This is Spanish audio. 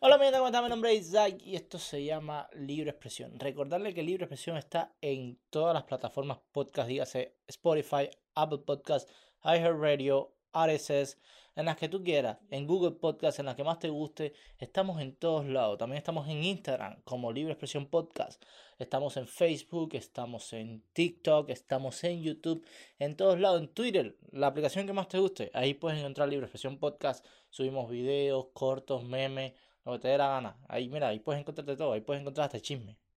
Hola, mi ¿cómo están? Mi nombre es Isaac y esto se llama Libre Expresión. Recordarle que Libre Expresión está en todas las plataformas podcast, dígase Spotify, Apple Podcast, iHeartRadio, RSS, en las que tú quieras, en Google Podcast, en las que más te guste. Estamos en todos lados. También estamos en Instagram como Libre Expresión Podcast. Estamos en Facebook, estamos en TikTok, estamos en YouTube, en todos lados, en Twitter, la aplicación que más te guste. Ahí puedes encontrar Libre Expresión Podcast. Subimos videos, cortos, memes lo que te dé la gana. Ahí, mira, ahí puedes encontrarte todo, ahí puedes encontrar hasta chisme.